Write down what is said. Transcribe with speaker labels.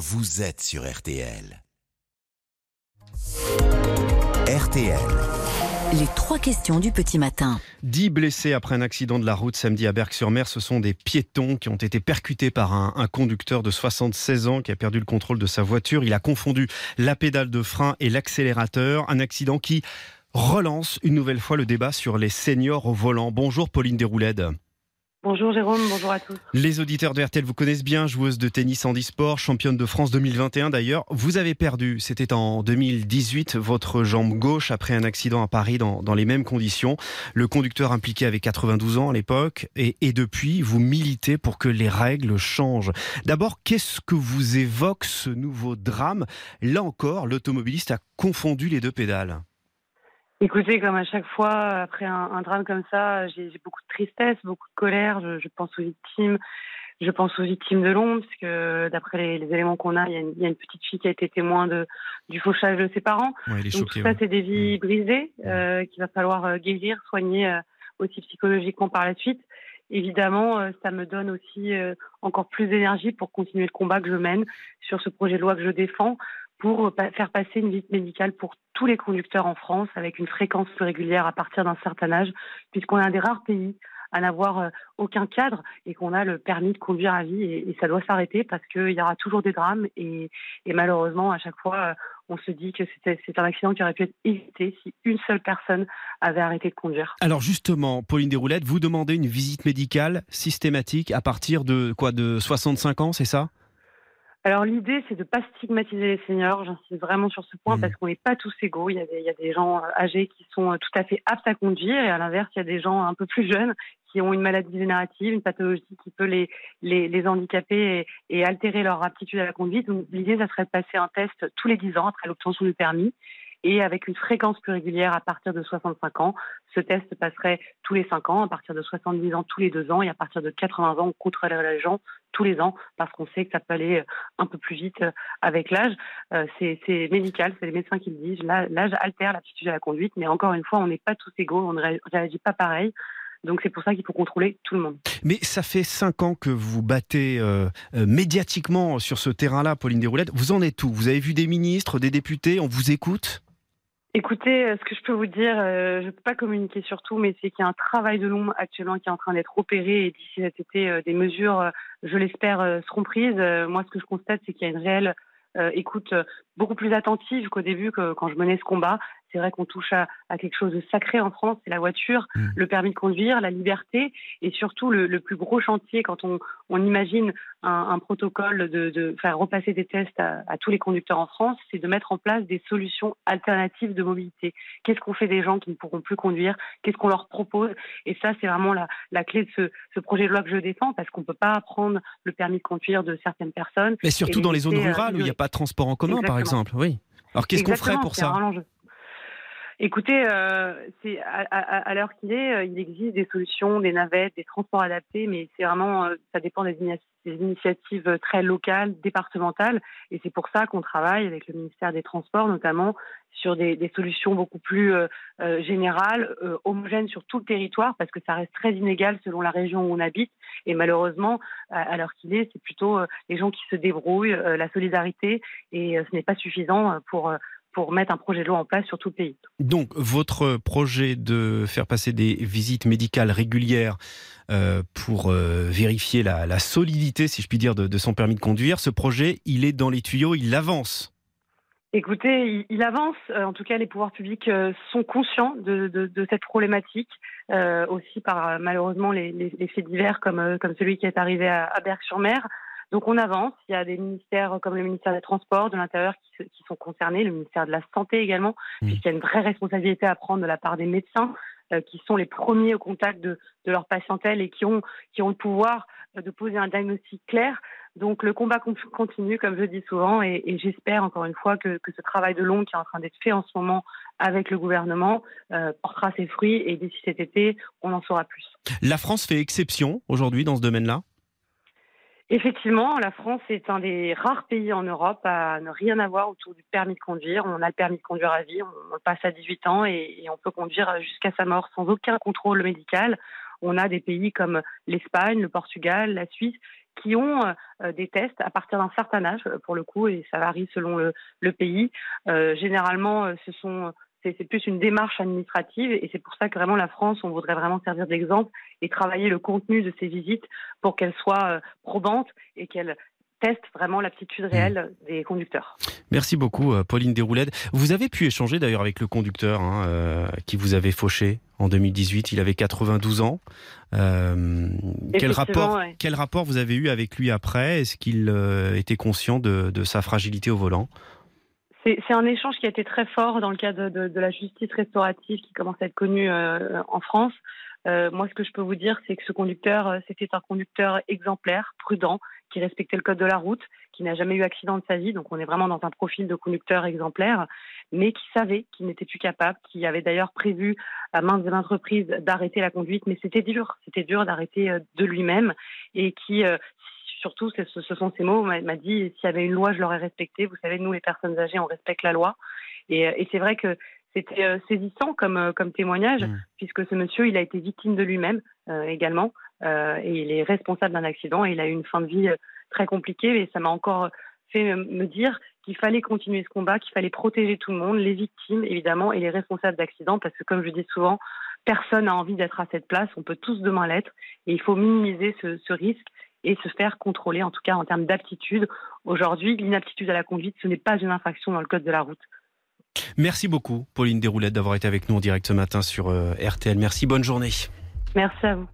Speaker 1: vous êtes sur RTL. RTL.
Speaker 2: Les trois questions du petit matin.
Speaker 3: Dix blessés après un accident de la route samedi à Berck-sur-Mer. Ce sont des piétons qui ont été percutés par un, un, conducteur de 76 ans qui a perdu le contrôle de sa voiture. Il a confondu la pédale de frein et l'accélérateur. Un accident qui relance une nouvelle fois le débat sur les seniors au volant. Bonjour Pauline Desrouledes.
Speaker 4: Bonjour Jérôme, bonjour à tous.
Speaker 3: Les auditeurs de RTL vous connaissent bien, joueuse de tennis en e-sport, championne de France 2021 d'ailleurs. Vous avez perdu, c'était en 2018, votre jambe gauche après un accident à Paris dans, dans les mêmes conditions. Le conducteur impliqué avait 92 ans à l'époque et, et depuis, vous militez pour que les règles changent. D'abord, qu'est-ce que vous évoque ce nouveau drame? Là encore, l'automobiliste a confondu les deux pédales.
Speaker 4: Écoutez, comme à chaque fois, après un, un drame comme ça, j'ai beaucoup de tristesse, beaucoup de colère. Je, je, pense aux victimes. Je pense aux victimes de l'ombre, parce que d'après les, les, éléments qu'on a, il y, a une, il y, a une petite fille qui a été témoin de, du fauchage de ses parents.
Speaker 3: Ouais,
Speaker 4: Donc
Speaker 3: choqué,
Speaker 4: tout ça,
Speaker 3: ouais.
Speaker 4: c'est des vies
Speaker 3: Mmh.
Speaker 4: brisées euh, qu'il va falloir euh, guérir, soigner euh, aussi psychologiquement par la suite. Évidemment, euh, ça me donne aussi euh, encore plus d'énergie pour continuer le combat que je mène sur ce projet de loi que je défends pour faire passer une visite médicale pour tous les conducteurs en France avec une fréquence plus régulière à partir d'un certain âge, puisqu'on est un des rares pays à n'avoir euh, aucun cadre et qu'on a le permis de conduire à vie et, ça doit s'arrêter parce qu'il y aura toujours des drames et, et malheureusement à chaque fois euh, on se dit que c'est un accident qui aurait pu être évité si une seule personne avait arrêté de conduire.
Speaker 3: Alors justement, Pauline Desroulettes, vous demandez une visite médicale systématique à partir de quoi? De 65 ans, c'est ça?
Speaker 4: Alors l'idée, c'est de ne pas stigmatiser les seniors. J'insiste vraiment sur ce point
Speaker 3: Mmh.
Speaker 4: parce qu'on n'est pas tous égaux. Il y, a des, il y, a des, gens âgés qui sont tout à fait aptes à conduire et à l'inverse, il y a des gens un peu plus jeunes qui ont une maladie générative, une pathologie qui peut les, les, les handicaper et, et, altérer leur aptitude à la conduite. Donc l'idée, ça serait de passer un test tous les 10 ans après l'obtention du permis et avec une fréquence plus régulière à partir de 65 ans. Ce test passerait tous les 5 ans, à partir de 70 ans tous les 2 ans et à partir de 80 ans, on contrôlerait les gens tous les ans parce qu'on sait que ça peut aller un peu plus vite avec l'âge. Euh, c'est médical, c'est les médecins qui le disent. L'âge altère l'aptitude à la conduite, mais encore une fois, on n'est pas tous égaux, on ne réagit pas pareil. Donc c'est pour ça qu'il faut contrôler tout le monde.
Speaker 3: Mais ça fait cinq ans que vous battez euh, euh, médiatiquement sur ce terrain-là, Pauline Desroulettes. Vous en êtes où? Vous avez vu des ministres, des députés? On vous écoute?
Speaker 4: Écoutez, euh, ce que je peux vous dire, euh, je ne peux pas communiquer sur tout, mais c'est qu'il y a un travail de long actuellement qui est en train d'être opéré et d'ici cet été, euh, des mesures, je l'espère, seront prises. moi, ce que je constate, c'est qu'il y a une réelle écoute beaucoup plus attentive qu'au début, que quand je menais ce combat. C'est vrai qu'on touche à, à, quelque chose de sacré en France, c'est la voiture, mmh. le permis de conduire, la liberté et surtout le, le plus gros chantier quand on, on imagine un, un, protocole de, de, faire repasser des tests à, à tous les conducteurs en France, c'est de mettre en place des solutions alternatives de mobilité. Qu'est-ce qu'on fait des gens qui ne pourront plus conduire? Qu'est-ce qu'on leur propose? Et ça, c'est vraiment la, la, clé de ce, ce, projet de loi que je défends parce qu'on ne peut pas apprendre le permis de conduire de certaines personnes.
Speaker 3: Mais surtout dans les zones rurales où il n'y a pas de transport en commun,
Speaker 4: Exactement.
Speaker 3: par exemple. Oui. Alors qu'est-ce qu'on ferait pour ça?
Speaker 4: Écoutez, euh, à, à, à l'heure qu'il est, euh, il existe des solutions, des navettes, des transports adaptés, mais c'est vraiment, euh, ça dépend des, initiatives très locales, départementales, et c'est pour ça qu'on travaille avec le ministère des Transports, notamment sur des, des solutions beaucoup plus euh, générales, homogènes sur tout le territoire, parce que ça reste très inégal selon la région où on habite, et malheureusement, à, l'heure qu'il est, c'est plutôt les gens qui se débrouillent, la solidarité, et ce n'est pas suffisant pour pour mettre un projet de loi en place sur tout le pays.
Speaker 3: Donc, votre projet de faire passer des visites médicales régulières euh, pour euh, vérifier la, la, solidité, si je puis dire, de, de, son permis de conduire, ce projet, il est dans les tuyaux, il avance.
Speaker 4: Écoutez, il, il avance. Euh, en tout cas, les pouvoirs publics sont conscients de, de, de cette problématique, euh, aussi par malheureusement les, les, les, faits divers comme, comme celui qui est arrivé à, à Berck-sur-Mer. Donc on avance. Il y a des ministères comme le ministère des Transports, de l'Intérieur qui, qui, sont concernés, le ministère de la Santé également, mmh. puisqu'il y a une vraie responsabilité à prendre de la part des médecins euh, qui sont les premiers au contact de, de, leur patientèle et qui ont, qui ont le pouvoir euh, de poser un diagnostic clair. Donc le combat continue, comme je dis souvent, et, et j'espère encore une fois que, que, ce travail de long qui est en train d'être fait en ce moment avec le gouvernement euh, portera ses fruits et d'ici cet été, on en saura plus.
Speaker 3: La France fait exception aujourd'hui dans ce domaine-là?
Speaker 4: Effectivement, la France est un des rares pays en Europe à ne rien avoir autour du permis de conduire. On a le permis de conduire à vie, on passe à 18 ans et, et on peut conduire jusqu'à sa mort sans aucun contrôle médical. On a des pays comme l'Espagne, le Portugal, la Suisse qui ont des tests à partir d'un certain âge, pour le coup, et ça varie selon le, pays. généralement, ce sont c'est plus une démarche administrative et c'est pour ça que vraiment la France, on voudrait vraiment servir d'exemple et travailler le contenu de ces visites pour qu'elles soient probantes et qu'elles teste vraiment l'aptitude mmh. réelle des conducteurs.
Speaker 3: Merci beaucoup, euh, Pauline Desrouledes. Vous avez pu échanger d'ailleurs avec le conducteur hein, euh, qui vous avait fauché en 2018. Il avait 92 ans. Euh, quel, rapport, quel rapport vous avez eu avec lui après? Est-ce qu'il était conscient de, sa fragilité au volant?
Speaker 4: C'est un échange qui a été très fort dans le cadre de, la justice restaurative qui commence à être connue en France. moi, ce que je peux vous dire, c'est que ce conducteur, c'était un conducteur exemplaire, prudent, qui respectait le code de la route, qui n'a jamais eu accident de sa vie, donc on est vraiment dans un profil de conducteur exemplaire, mais qui savait qu'il n'était plus capable, qui avait d'ailleurs prévu à maintes entreprises d'arrêter la conduite, mais c'était dur, c'était dur d'arrêter euh, de lui-même, et qui, euh, surtout, ce, sont ces mots, m'a dit, s'il y avait une loi, je l'aurais respectée. Vous savez, nous, les personnes âgées, on respecte la loi. Et, euh, c'est vrai que c'était saisissant comme, comme témoignage, mmh. puisque ce monsieur, il a été victime de lui-même également. Euh, et il est responsable d'un accident et il a eu une fin de vie euh, très compliquée. Et ça m'a encore fait me dire qu'il fallait continuer ce combat, qu'il fallait protéger tout le monde, les victimes évidemment et les responsables d'accidents, parce que comme je dis souvent, personne n'a envie d'être à cette place, on peut tous demain l'être, et il faut minimiser ce, ce, risque et se faire contrôler, en tout cas en termes d'aptitude. Aujourd'hui, l'inaptitude à la conduite, ce n'est pas une infraction dans le code de la route.
Speaker 3: Merci beaucoup, Pauline Desroulettes, d'avoir été avec nous en direct ce matin sur euh, RTL. Merci, bonne journée.
Speaker 4: Merci à vous.